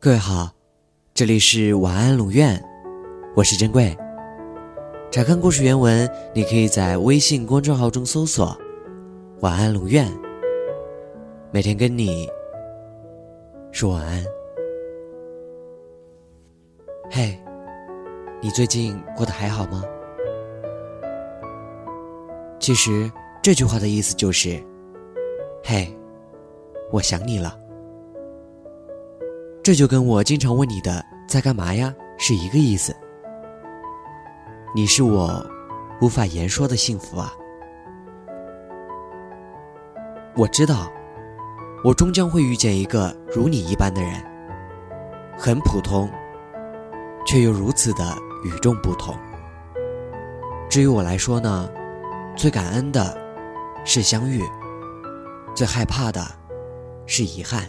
各位好，这里是晚安龙院，我是珍贵。查看故事原文，你可以在微信公众号中搜索“晚安龙院”，每天跟你说晚安。嘿，你最近过得还好吗？其实这句话的意思就是：“嘿，我想你了。”这就跟我经常问你的“在干嘛呀”是一个意思。你是我无法言说的幸福啊！我知道，我终将会遇见一个如你一般的人，很普通，却又如此的与众不同。至于我来说呢，最感恩的是相遇，最害怕的是遗憾。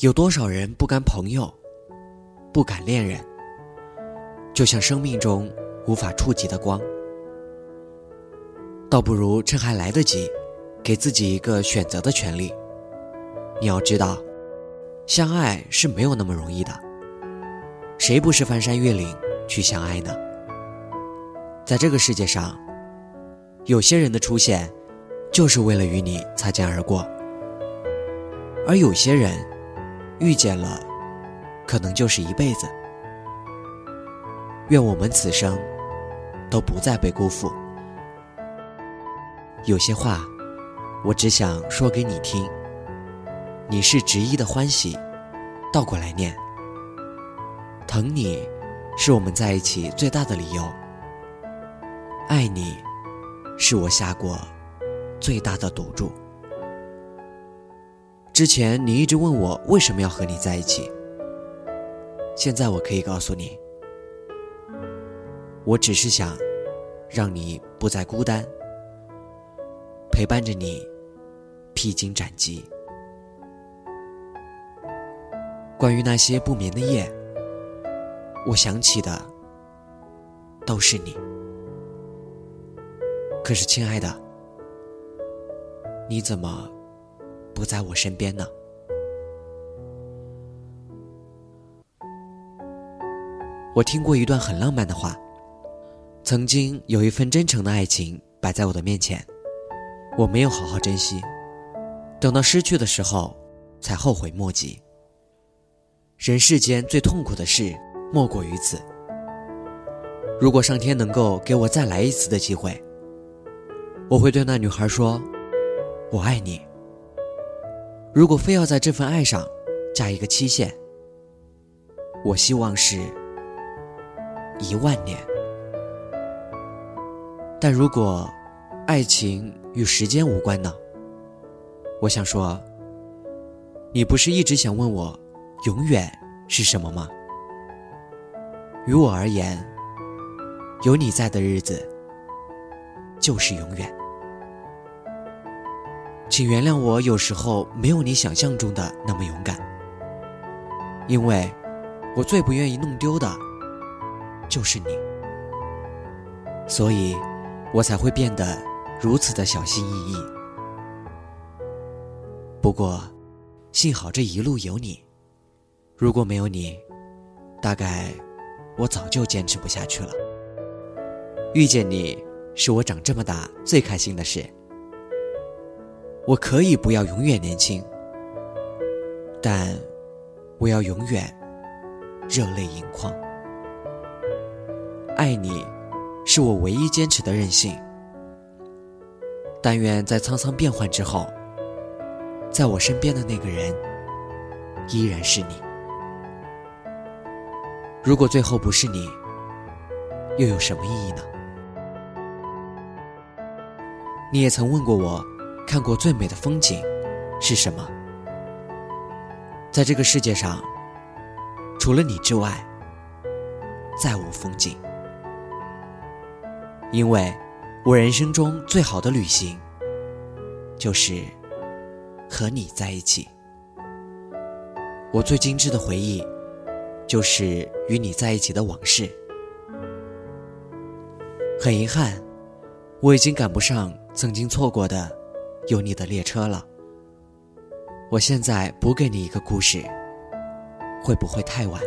有多少人不甘朋友，不敢恋人，就像生命中无法触及的光，倒不如趁还来得及，给自己一个选择的权利。你要知道，相爱是没有那么容易的，谁不是翻山越岭去相爱呢？在这个世界上，有些人的出现，就是为了与你擦肩而过，而有些人。遇见了，可能就是一辈子。愿我们此生都不再被辜负。有些话，我只想说给你听。你是执一的欢喜，倒过来念。疼你，是我们在一起最大的理由。爱你，是我下过最大的赌注。之前你一直问我为什么要和你在一起，现在我可以告诉你，我只是想让你不再孤单，陪伴着你披荆斩棘。关于那些不眠的夜，我想起的都是你。可是，亲爱的，你怎么？不在我身边呢。我听过一段很浪漫的话：曾经有一份真诚的爱情摆在我的面前，我没有好好珍惜，等到失去的时候，才后悔莫及。人世间最痛苦的事莫过于此。如果上天能够给我再来一次的机会，我会对那女孩说：“我爱你。”如果非要在这份爱上加一个期限，我希望是一万年。但如果爱情与时间无关呢？我想说，你不是一直想问我永远是什么吗？于我而言，有你在的日子就是永远。请原谅我，有时候没有你想象中的那么勇敢，因为，我最不愿意弄丢的，就是你，所以，我才会变得如此的小心翼翼。不过，幸好这一路有你，如果没有你，大概我早就坚持不下去了。遇见你，是我长这么大最开心的事。我可以不要永远年轻，但我要永远热泪盈眶。爱你，是我唯一坚持的任性。但愿在沧桑变幻之后，在我身边的那个人依然是你。如果最后不是你，又有什么意义呢？你也曾问过我。看过最美的风景是什么？在这个世界上，除了你之外，再无风景。因为，我人生中最好的旅行，就是和你在一起。我最精致的回忆，就是与你在一起的往事。很遗憾，我已经赶不上曾经错过的。有你的列车了。我现在补给你一个故事，会不会太晚？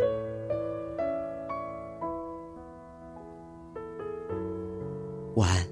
晚安。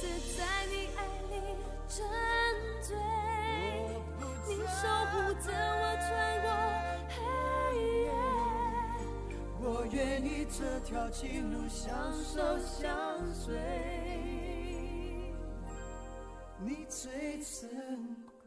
在你爱里沉醉，你守护着我穿过黑夜。我愿意这条情路相守相随，你最珍贵。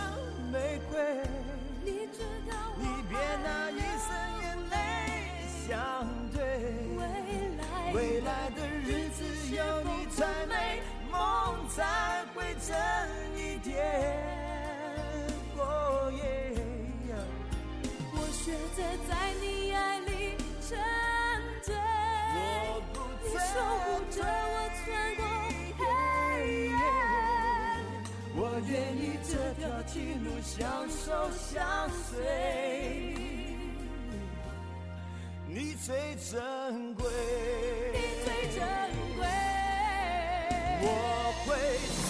才会真一点。哦耶！我选择在你爱里沉醉，你守护着我穿过黑夜。我愿意这条情路相守相随，你最珍贵。你最珍贵。我会送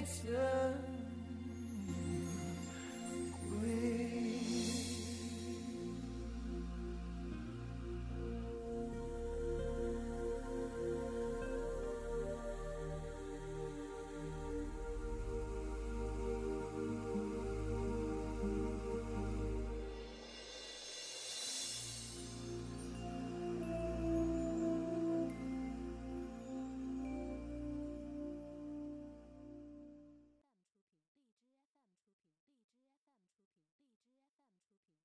你